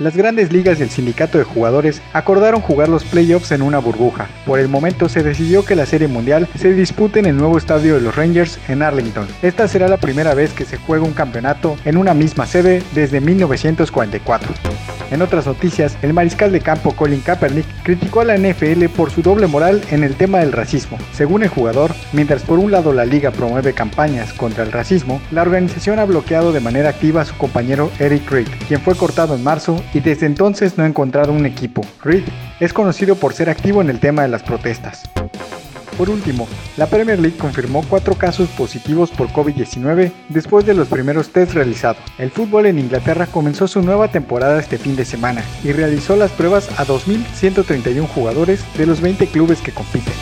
las grandes ligas y el sindicato de jugadores acordaron jugar los playoffs en una burbuja. Por el momento se decidió que la Serie Mundial se dispute en el nuevo estadio de los Rangers en Arlington. Esta será la primera vez que se juega un campeonato en una misma sede desde 1944. En otras noticias, el mariscal de campo Colin Kaepernick criticó a la NFL por su doble moral en el tema del racismo. Según el jugador, mientras por un lado la liga promueve campañas contra el racismo, la organización ha bloqueado de manera activa a su compañero Eric Reid, quien fue cortado en marzo y desde entonces no ha encontrado un equipo. Reid es conocido por ser activo en el tema de las protestas. Por último, la Premier League confirmó cuatro casos positivos por COVID-19 después de los primeros tests realizados. El fútbol en Inglaterra comenzó su nueva temporada este fin de semana y realizó las pruebas a 2.131 jugadores de los 20 clubes que compiten.